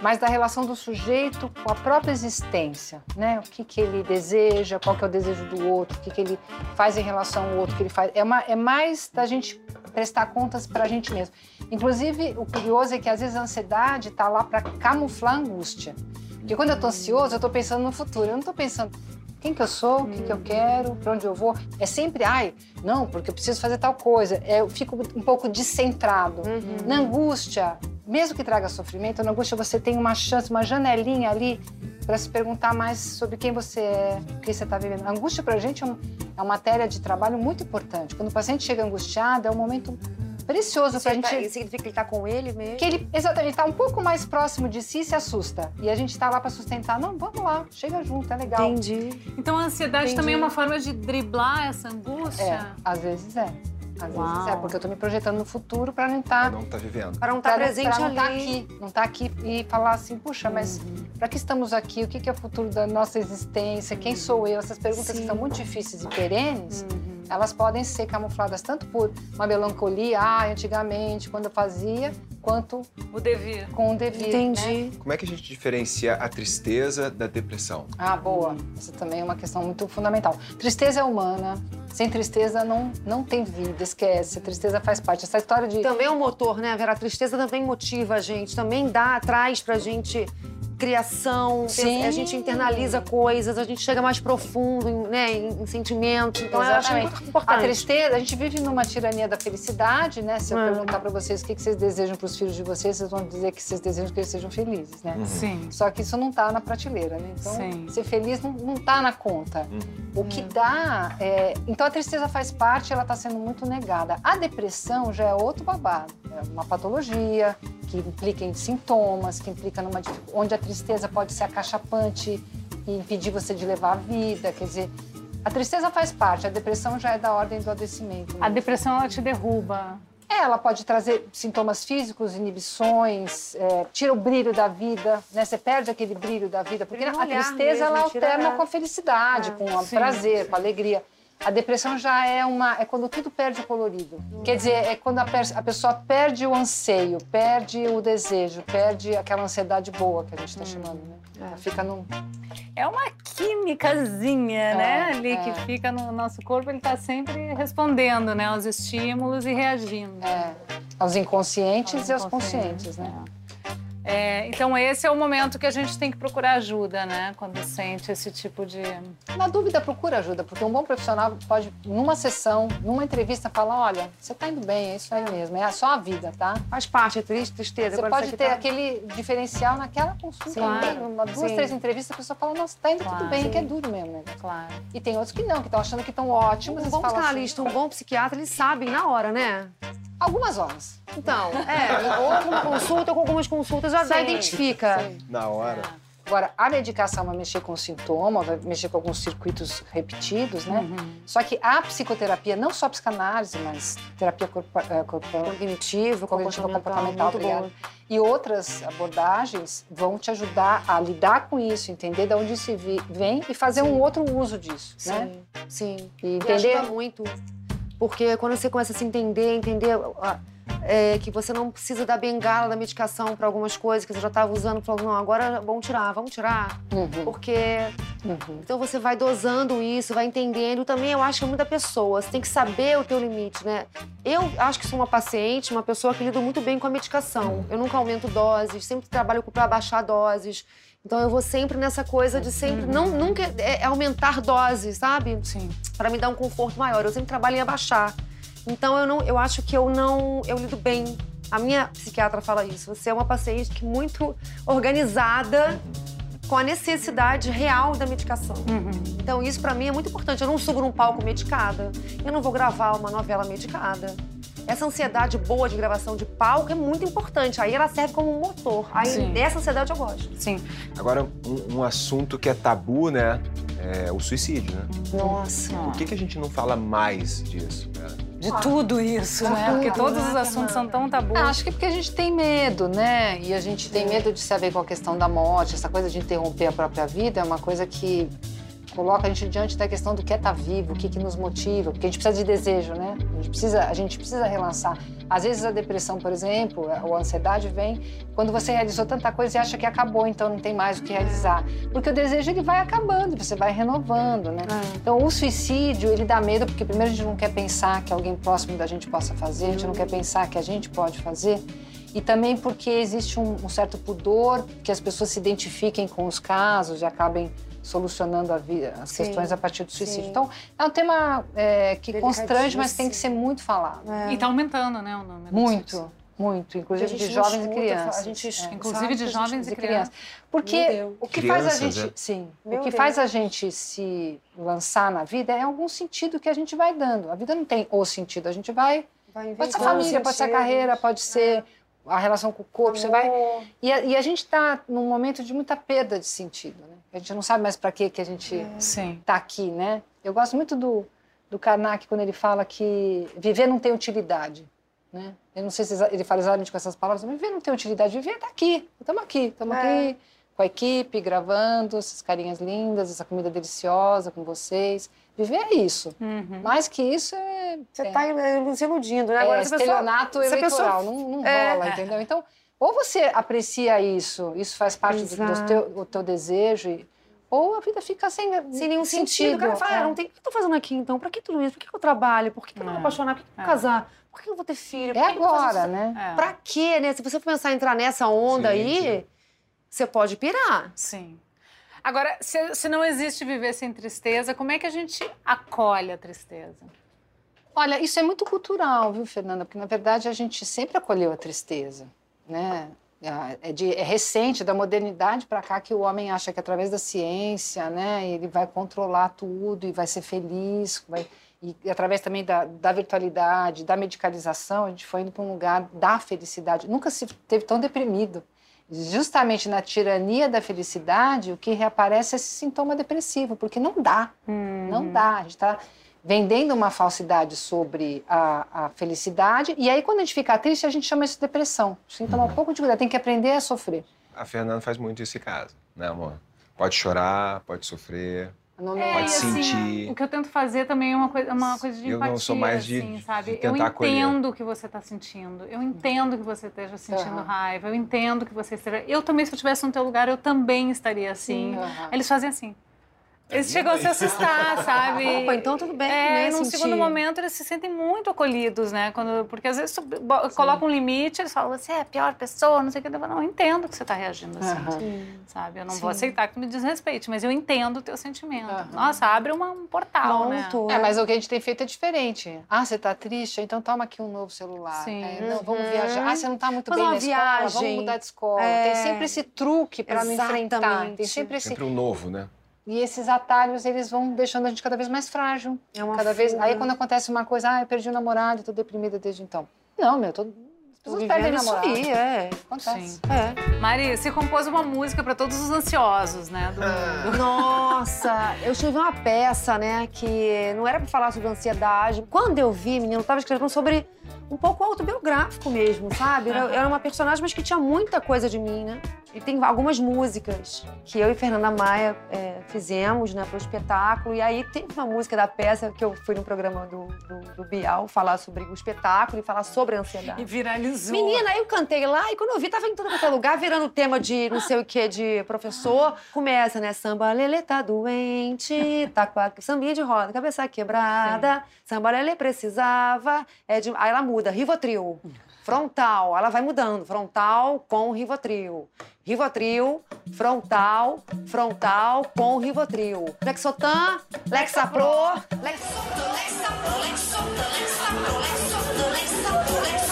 mas da relação do sujeito com a própria existência, né? O que, que ele deseja, qual que é o desejo do outro, o que, que ele faz em relação ao outro, que ele faz. É, uma, é mais da gente prestar contas para a gente mesmo. Inclusive, o curioso é que às vezes a ansiedade está lá para camuflar a angústia. Porque quando eu estou ansioso, eu estou pensando no futuro. Eu não estou pensando quem que eu sou, o que, que eu quero, para onde eu vou. É sempre, ai, não, porque eu preciso fazer tal coisa. É, eu fico um pouco descentrado. Uhum. Na angústia, mesmo que traga sofrimento, na angústia você tem uma chance, uma janelinha ali para se perguntar mais sobre quem você é, o que você está vivendo. A angústia para a gente é, um, é uma matéria de trabalho muito importante. Quando o paciente chega angustiado, é um momento precioso para a gente. Tá, significa que ele está com ele mesmo? Que ele, exatamente, está um pouco mais próximo de si e se assusta. E a gente está lá para sustentar. Não, vamos lá, chega junto, é legal. Entendi. Então a ansiedade Entendi. também é uma forma de driblar essa angústia? É, às vezes é. Às Uau. vezes é, porque eu tô me projetando no futuro para não estar. Tá, não tá vivendo. Para não estar tá presente pra não tá aqui. Não estar tá aqui e falar assim, puxa, mas uhum. para que estamos aqui? O que é o futuro da nossa existência? Quem sou eu? Essas perguntas Sim. que são muito difíceis e perenes. Uhum elas podem ser camufladas tanto por uma melancolia, ah, antigamente, quando eu fazia, quanto o devir. Com o devir. Entendi. Né? Como é que a gente diferencia a tristeza da depressão? Ah, boa. Essa também é uma questão muito fundamental. Tristeza é humana. Sem tristeza não, não tem vida, esquece. A tristeza faz parte. Essa história de. Também é um motor, né, Vera? A tristeza também motiva a gente, também dá, traz pra gente criação, Sim. a gente internaliza coisas, a gente chega mais profundo né, em, em sentimentos. Então, Exatamente. eu acho muito importante. A tristeza, a gente vive numa tirania da felicidade, né? Se eu hum. perguntar para vocês o que vocês desejam para os filhos de vocês, vocês vão dizer que vocês desejam que eles sejam felizes, né? Uhum. Sim. Só que isso não está na prateleira, né? Então, Sim. ser feliz não, não tá na conta. Uhum. O que dá é... Então, a tristeza faz parte, ela está sendo muito negada. A depressão já é outro babado. É uma patologia que implica em sintomas, que implica numa onde a tristeza pode ser acachapante e impedir você de levar a vida. Quer dizer, A tristeza faz parte, a depressão já é da ordem do adoecimento. A depressão ela te derruba. É, ela pode trazer sintomas físicos, inibições, é, tira o brilho da vida, né? Você perde aquele brilho da vida, porque a tristeza ela mesmo, tira- alterna com a felicidade, É, com o sim, prazer, sim. com a alegria. A depressão já é uma é quando tudo perde o colorido. Quer dizer, é quando a, a pessoa perde o anseio, perde o desejo, perde aquela ansiedade boa que a gente está chamando, né? Ela fica num É uma químicazinha, né? Ali é. que fica no nosso corpo, ele tá sempre respondendo, né? Aos estímulos e reagindo. é, aos inconscientes Aos e aos inconscientes, conscientes, né? É, então esse é o momento que a gente tem que procurar ajuda, né? Quando sente esse tipo de. Na dúvida, procura ajuda, porque um bom profissional pode, numa sessão, numa entrevista, falar: olha, você tá indo bem, é isso aí mesmo, é só a vida, tá? Faz parte, é triste, tristeza. Você pode ter tá- aquele diferencial naquela consulta. Sim. né? Uma, duas, Sim. três entrevistas, a pessoa fala: nossa, tá indo Claro. tudo bem, Sim. que é duro mesmo. né? Claro. E tem outros que não, que estão achando que estão ótimos. Um bom assim, psicanalista, um bom psiquiatra, eles sabem na hora, né? Algumas horas. Então, é, ou com uma consulta ou com algumas consultas já, já Sim, identifica. sim. Na hora. Agora, a medicação vai mexer com o sintoma, vai mexer com alguns circuitos repetidos, né? Uhum. Só que a psicoterapia, não só a psicanálise, mas terapia eh, corporal, Cognitivo, cognitiva comportamental, comportamental. E outras abordagens vão te ajudar a lidar com isso, entender de onde isso vi- vem e fazer um outro uso disso, né? Sim, sim. E E entender ajuda muito. Porque quando você começa a se entender, entender ah, é, que você não precisa da bengala da medicação para algumas coisas que você já estava usando, falou, não, agora vamos tirar, vamos tirar. Uhum, Porque uhum. então você vai dosando isso, vai entendendo. Também eu acho que é muita pessoa, você tem que saber o teu limite, né? Eu acho que sou uma paciente, uma pessoa que lida muito bem com a medicação. Eu nunca aumento doses, sempre trabalho para baixar doses. Então eu vou sempre nessa coisa de sempre não nunca é, é aumentar doses, sabe? Sim. Para me dar um conforto maior. Eu sempre trabalho em abaixar. Então eu não, eu acho que eu não, eu lido bem. A minha psiquiatra fala isso. Você é uma paciente que muito organizada com a necessidade real da medicação. Então isso para mim é muito importante. Eu não subo num palco medicada. Eu não vou gravar uma novela medicada. Essa ansiedade boa de gravação de palco é muito importante. Aí ela serve como um motor. Aí Sim. dessa ansiedade eu gosto. Sim. Agora, um, um assunto que é tabu, né? É o suicídio, né? Nossa. Por que, que a gente não fala mais disso, cara? De tudo isso, né? Porque todos os assuntos são tão tabus. Ah, acho que porque a gente tem medo, né? E a gente tem medo de saber com a questão da morte, essa coisa de interromper a própria vida é uma coisa que coloca a gente diante da questão do que é estar vivo, o que, que nos motiva, porque a gente precisa de desejo, né? A gente precisa, a gente precisa relançar. Às vezes a depressão, por exemplo, ou a ansiedade vem quando você realizou tanta coisa e acha que acabou, então não tem mais o que realizar. Porque o desejo ele vai acabando, você vai renovando, né? Então o suicídio, ele dá medo porque primeiro a gente não quer pensar que alguém próximo da gente possa fazer, a gente não quer pensar que a gente pode fazer. E também porque existe um, um certo pudor que as pessoas se identifiquem com os casos e acabem solucionando a vida, as Sim, questões a partir do suicídio. sim. Então, é um tema é, que constrange, mas tem que ser muito falado. E tá aumentando, né, o número. Muito, muito. Inclusive de jovens e crianças. a gente É. Inclusive de jovens e crianças. Porque o que faz a Crianças, gente, é? sim, Meu o que Deus. faz a gente se lançar na vida é algum sentido que a gente vai dando. A vida não tem o sentido, a gente vai. Vai Pode ser a família, pode ser a carreira, pode ser a relação com o corpo. Você vai. Amor. E a, e a gente está num momento de muita perda de sentido, né? A gente não sabe mais para que que a gente está aqui, né? Eu gosto muito do, do Karnak quando ele fala que viver não tem utilidade, né? Eu não sei se ele fala exatamente com essas palavras, mas viver não tem utilidade. Viver está aqui, estamos aqui, estamos É. aqui com a equipe, gravando, essas carinhas lindas, essa comida deliciosa com vocês. Viver é isso. Uhum. Mais que isso é... Você é, está se iludindo, né? é Agora, pessoa- estelionato pessoa- eleitoral, não, não É. rola, entendeu? Então, ou você aprecia isso, isso faz parte do, do Exato. teu, do teu desejo, e- ou a vida fica sem, Sem nenhum sentido. O cara fala, É. ah, não tem... o que eu tô fazendo aqui então? Pra que tudo isso? Por que que eu trabalho? Por que, que eu não vou É. apaixonar? Por que, que eu vou É. casar? Por que eu vou ter filho? Por É que que eu vou fazer agora, né? É. Pra quê, né? Se você for pensar em entrar nessa onda Sim, aí, sim. você pode pirar. Sim. Agora, se, se não existe viver sem tristeza, como é que a gente acolhe a tristeza? Olha, isso é muito cultural, viu, Fernanda? Porque, na verdade, a gente sempre acolheu a tristeza, né? É, de- é recente, da modernidade para cá, que o homem acha que através da ciência, né, ele vai controlar tudo e vai ser feliz, vai, e através também da, da virtualidade, da medicalização, a gente foi indo para um lugar da felicidade. Nunca se teve tão deprimido. justamente na tirania da felicidade, o que reaparece é esse sintoma depressivo, porque não dá. Não dá. A gente está vendendo uma falsidade sobre a, a felicidade, e aí quando a gente fica triste, a gente chama isso de depressão. A gente tem que tomar um pouco de cuidado, tem que aprender a sofrer. A Fernanda faz muito isso em casa, né, amor? Pode chorar, pode sofrer, Não É, pode assim, sentir. o que eu tento fazer também é uma coisa, uma coisa de Eu não sou mais de- assim, de sabe? eu tentar acolher. entendo o que você está sentindo. Eu entendo que você esteja sentindo Aham. raiva. Eu entendo que você esteja... Eu também, se eu estivesse no teu lugar, eu também estaria assim. Aham. Eles fazem assim. Eles chegam a se assustar, sabe? Opa, então tudo bem, É, né, e num sentir. segundo momento eles se sentem muito acolhidos, né? Quando, porque às vezes coloca um limite, eles falam, você é a pior pessoa, não sei o que. Eu não, eu entendo que você está reagindo assim, Aham. sabe? Eu não vou aceitar que me desrespeite, mas eu entendo o teu sentimento. Aham. Nossa, abre uma- um portal, né? Pronto. É, mas o que a gente tem feito é diferente. Ah, você tá triste? Então toma aqui um novo celular. Sim. É, não, vamos Uhum. viajar. Ah, você não tá muito Fazer bem uma na escola? Vamos viagem. mudar de escola. É. Tem sempre esse truque para não enfrentar. Tem sempre esse... Sempre um novo, né? E esses atalhos, eles vão deixando a gente cada vez mais frágil. É uma cada vez... Aí quando acontece uma coisa, ah, eu perdi o namorado, tô deprimida desde então. Não, meu, tô... as Tô pessoas perdem isso namorado. aí, é. Acontece. Sim. É. Mari, você compôs uma música para todos os ansiosos, né? do mundo. Nossa, eu escrevi uma peça, né, que não era pra falar sobre ansiedade. Quando eu vi, menino, eu tava escrevendo sobre um pouco autobiográfico mesmo, sabe? Era, era uma personagem, mas que tinha muita coisa de mim, né? E tem algumas músicas que eu e Fernanda Maia é, fizemos, né, pro espetáculo. E aí teve uma música da peça que eu fui no programa do, do, do Bial falar sobre o espetáculo e falar sobre a ansiedade. E viralizou. Menina, aí eu cantei lá e quando eu vi, tava em todo quanto é lugar, virando tema de não sei o que, de professor. Começa, né? Samba Lelê tá doente, tá com a sambinha de roda, cabeça quebrada. Samba Lelê precisava. É de... Aí ela muda, Rivotril. Frontal, ela vai mudando. Frontal com Rivotril. Rivotril, frontal, frontal com Rivotril. Lexotan, Lexapro, Lex... E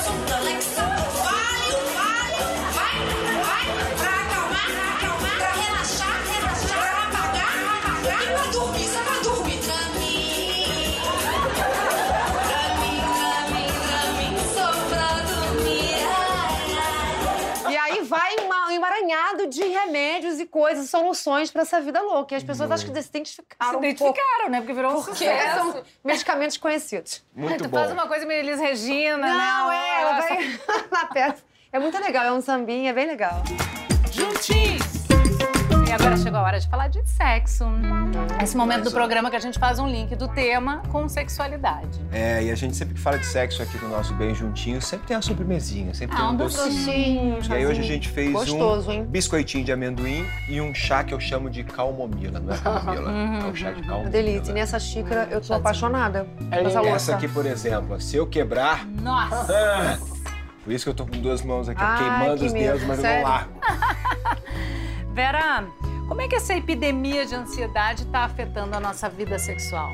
um de remédios e coisas, soluções pra essa vida louca. E as pessoas acho que se identificaram Se um identificaram, né? Porque virou um Porque sucesso. são medicamentos conhecidos. Muito tu bom. faz uma coisa meio Elis Regina, né? Não, é, ela vai na peça. É muito legal, é um sambinha, é bem legal. Juntinhos! E agora chegou a hora de falar de sexo. Esse momento do programa que a gente faz um link do tema com sexualidade. É, e a gente sempre que fala de sexo aqui no nosso Bem Juntinho, sempre tem a sobremesinha, sempre tem Ah, um um docinho. docinho. E aí hoje a gente fez Gostoso, um hein? biscoitinho de amendoim e um chá que eu chamo de calmomila, não é camomila, Uhum. é o chá de calmomila. delícia. E nessa xícara eu tô apaixonada. É louça. Essa aqui, por exemplo, se eu quebrar... Nossa! por isso que eu tô com duas mãos aqui, Ai, queimando que os dedos, mas eu sério? não largo. Vera, como é que essa epidemia de ansiedade está afetando a nossa vida sexual?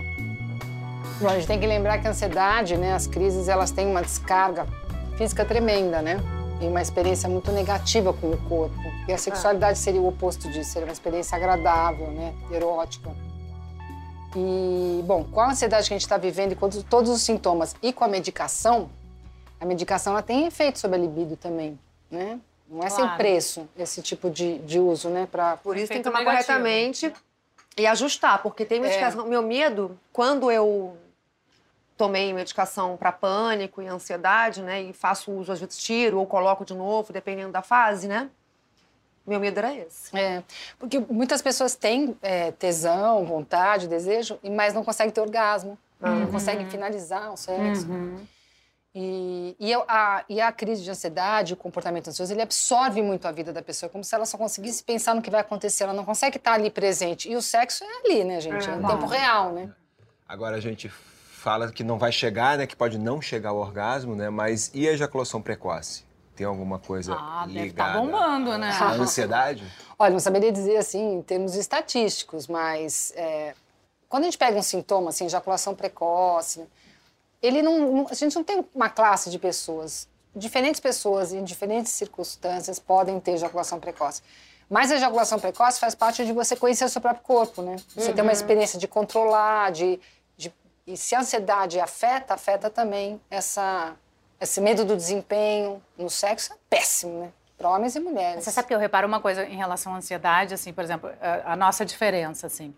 Bom, a gente tem que lembrar que a ansiedade, né, as crises, elas têm uma descarga física tremenda, né? E uma experiência muito negativa com o corpo. E a sexualidade seria o oposto disso, seria uma experiência agradável, né, erótica. E, bom, com a ansiedade que a gente está vivendo e com todos os sintomas e com a medicação, a medicação ela tem efeito sobre a libido também, né? Não é sem Claro. preço esse tipo de, de uso, né? Pra... Por isso tem que tomar negativo. corretamente e ajustar, porque tem medicação. Meu medo, quando eu tomei medicação para pânico e ansiedade, né, e faço uso, às vezes tiro ou coloco de novo, dependendo da fase, né? Meu medo era esse. É, porque muitas pessoas têm é, tesão, vontade, desejo, e- mas não conseguem ter orgasmo, não conseguem finalizar o sexo. E, e, eu- a, e a crise de ansiedade, o comportamento ansioso, ele absorve muito a vida da pessoa, como se ela só conseguisse pensar no que vai acontecer, ela não consegue estar ali presente. E o sexo é ali, né, gente? É, em tempo real, né? Agora a gente fala que não vai chegar, né? Que pode não chegar ao orgasmo, né? Mas e a ejaculação precoce? Tem alguma coisa Ah, deve ligada tá bombando, né? à ansiedade? Olha, não saberia dizer assim em termos estatísticos, mas é, quando a gente pega um sintoma, assim, ejaculação precoce, ele não, a gente não tem uma classe de pessoas. Diferentes pessoas em diferentes circunstâncias podem ter ejaculação precoce. Mas a ejaculação precoce faz parte de você conhecer o seu próprio corpo, né? Você tem uma experiência de controlar, de, de- e se a ansiedade afeta, afeta também essa esse medo do desempenho no sexo é péssimo, né? para homens e mulheres. Você sabe que eu reparo uma coisa em relação à ansiedade, assim, por exemplo, a, a nossa diferença, assim.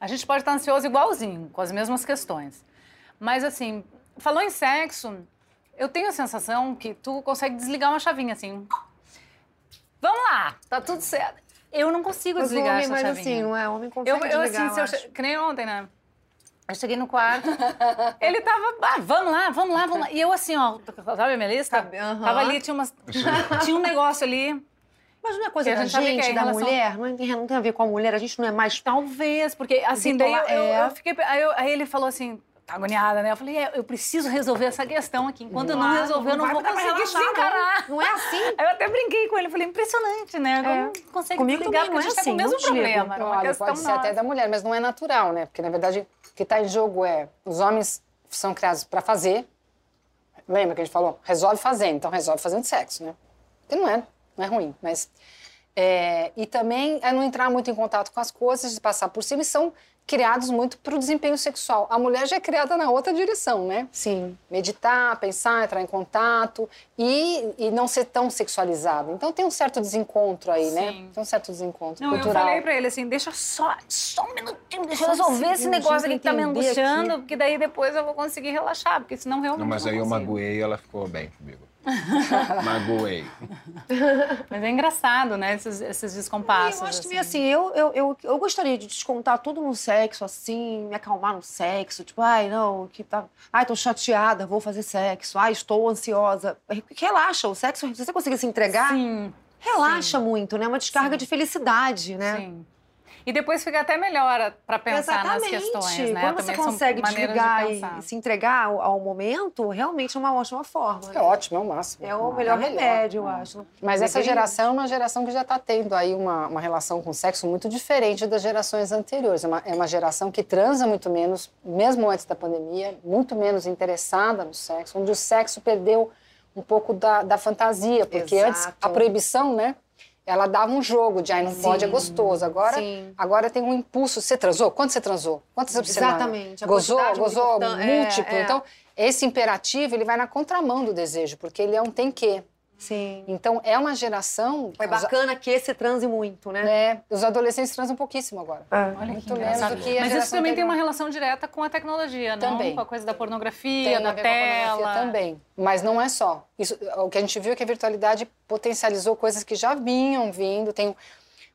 A gente pode estar ansioso igualzinho, com as mesmas questões. Mas, assim, falou em sexo, eu tenho a sensação que tu consegue desligar uma chavinha, assim. Vamos lá, tá tudo certo. Eu não consigo Mas desligar homem, essa mas chavinha. assim, não é? Homem consegue Eu, eu desligar, assim, eu acho. que nem ontem, né? Eu cheguei no quarto, ele tava, ah, vamos lá, vamos lá, vamos lá. E eu assim, ó, sabe a minha lista? Aham. Tava ali, tinha, umas, tinha um negócio ali. Mas não é coisa da gente é da relação- mulher? Não, tem, não tem a ver com a mulher, a gente não é mais... Talvez, porque assim, daí eu, é. eu fiquei. Aí, eu- aí ele falou assim, tá agoniada, né? Eu falei, é, eu preciso resolver essa questão aqui. Enquanto não Claro, resolver, eu não, não vou conseguir relaxar, desencarar. Não é assim? Aí eu até brinquei com ele, falei, impressionante, né? Como consegue Comigo também porque não a gente é tá com o assim, mesmo não problema. Olha, pode ser até da mulher, mas não é natural, né? Porque, na verdade, o que está em jogo é os homens são criados para fazer. Lembra que a gente falou? Resolve fazendo, então resolve fazendo sexo, né? Que não é, não é ruim, mas... é, e também é não entrar muito em contato com as coisas, de passar por cima, e são criados muito para o desempenho sexual. A mulher já é criada na outra direção, né? Sim. meditar, pensar, entrar em contato e, e não ser tão sexualizado. Então tem um certo desencontro aí, né? Sim. Tem um certo desencontro Não, eu cultural. falei pra ele assim, deixa só, só um minutinho, deixa eu Só resolver esse segundinho negócio aqui que tá me angustiando, aqui. porque daí depois eu vou conseguir relaxar, porque senão realmente Não, mas não aí eu consigo. magoei e ela ficou bem comigo. Magoei. Mas é engraçado, né, esses, esses descompassos. eu acho que assim. assim, eu, eu, eu, eu gostaria de descontar tudo no sexo, assim, me acalmar no sexo. Tipo, ai, não, que tá. Ai, tô chateada, vou fazer sexo. Ai, estou ansiosa. Relaxa, o sexo, se você conseguir se entregar, Sim, relaxa muito, né? Uma descarga de felicidade, né? sim. E depois fica até melhor para pensar nas Exatamente. questões, né? Quando você Também consegue de desligar pensar. e se entregar ao, ao momento, realmente é uma ótima forma. É né? ótimo, é o máximo. É o melhor É remédio, eu acho. Mas essa Deveria. geração é uma geração que já está tendo aí uma, uma relação com o sexo muito diferente das gerações anteriores. É uma, é uma geração que transa muito menos, mesmo antes da pandemia, muito menos interessada no sexo, onde o sexo perdeu um pouco da, da fantasia, porque antes Exato. a proibição, né? Ela dava um jogo de, ai, não pode, é Sim, gostoso. Agora, sim. agora tem um impulso. Você transou? Quanto você transou? Quantas semana? Exatamente, Gozou? Gozou? é, Múltiplo? é. Então, esse imperativo, ele vai na contramão do desejo, porque ele é um tem que. Sim. Então, é uma geração... É bacana que esse transe muito, né? né? Os adolescentes transam pouquíssimo agora. É. Olha Muito que menos do que a Mas isso também tem uma relação direta com a tecnologia, não? Também. Com a coisa da pornografia, Tem a da ver com a pornografia tela. também. Mas não é só. Isso, o que a gente viu é que a virtualidade potencializou coisas que já vinham vindo. Tem...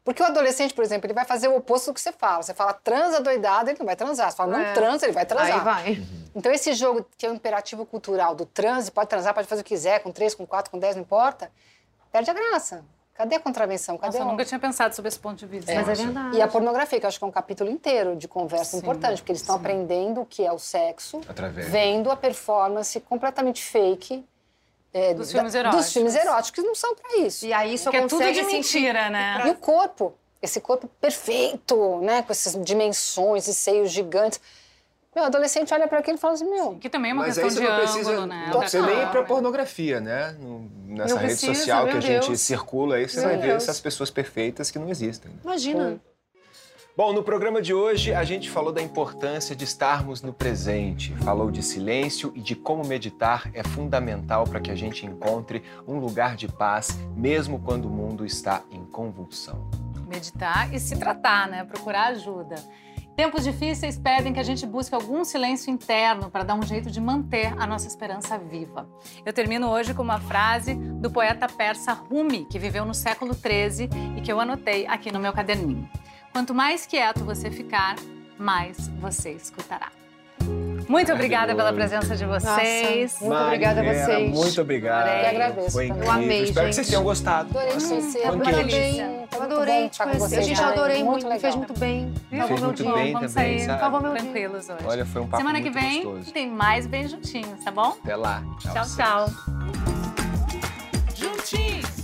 um, Porque o adolescente, por exemplo, ele vai fazer o oposto do que você fala. Você fala transa doidado, ele não vai transar. Você fala não É. transa, ele vai transar. Aí vai. Então, esse jogo que é o imperativo cultural do transe, pode transar, pode fazer o que quiser, com três, com quatro, com dez, não importa, perde a graça. Cadê a contravenção? Cadê Nossa, eu nunca tinha pensado sobre esse ponto de vista. Mas é verdade. E a pornografia, que eu acho que é um capítulo inteiro de conversa Sim, importante, porque eles estão aprendendo o que é o sexo, Através. vendo a performance completamente fake é, Dos da- filmes eróticos. Dos filmes eróticos, não são para isso. E aí só Porque é tudo de sentir- mentira, né? E o corpo, esse corpo perfeito, né, com essas dimensões e seios gigantes. Meu, adolescente olha para aquilo e fala assim, meu, Que também é uma Mas aí questão você de não precisa, ângulo, né? não precisa nem ir pra pornografia, né? Nessa Não rede precisa, social que a gente Deus. circula aí, você Meu vai ver Deus. essas pessoas perfeitas que não existem. Imagina. Bom, no programa de hoje a gente falou da importância de estarmos no presente, falou de silêncio e de como meditar é fundamental para que a gente encontre um lugar de paz, mesmo quando o mundo está em convulsão. meditar e se tratar, né? Procurar ajuda. Tempos difíceis pedem que a gente busque algum silêncio interno para dar um jeito de manter a nossa esperança viva. Eu termino hoje com uma frase do poeta persa Rumi, que viveu no século XIII e que eu anotei aqui no meu caderninho. Quanto mais quieto você ficar, mais você escutará. Muito obrigada pela presença de vocês. Muito obrigada a vocês. Muito obrigado. Eu que agradeço Foi também. incrível. Eu amei, Espero que gente. vocês tenham gostado. adorei Nossa, conhecer. Eu muito adorei te conhecer. gente Jane. adorei muito, muito me fez muito bem. Salvou Fez meu muito dia. bem Vamos também, sair sabe? Salvou meu dia. tranquilos hoje. Olha, foi um papo Semana que vem gostoso. tem mais Bem Juntinhos, tá bom? Até lá. Tchau, você. tchau. Juntinhos.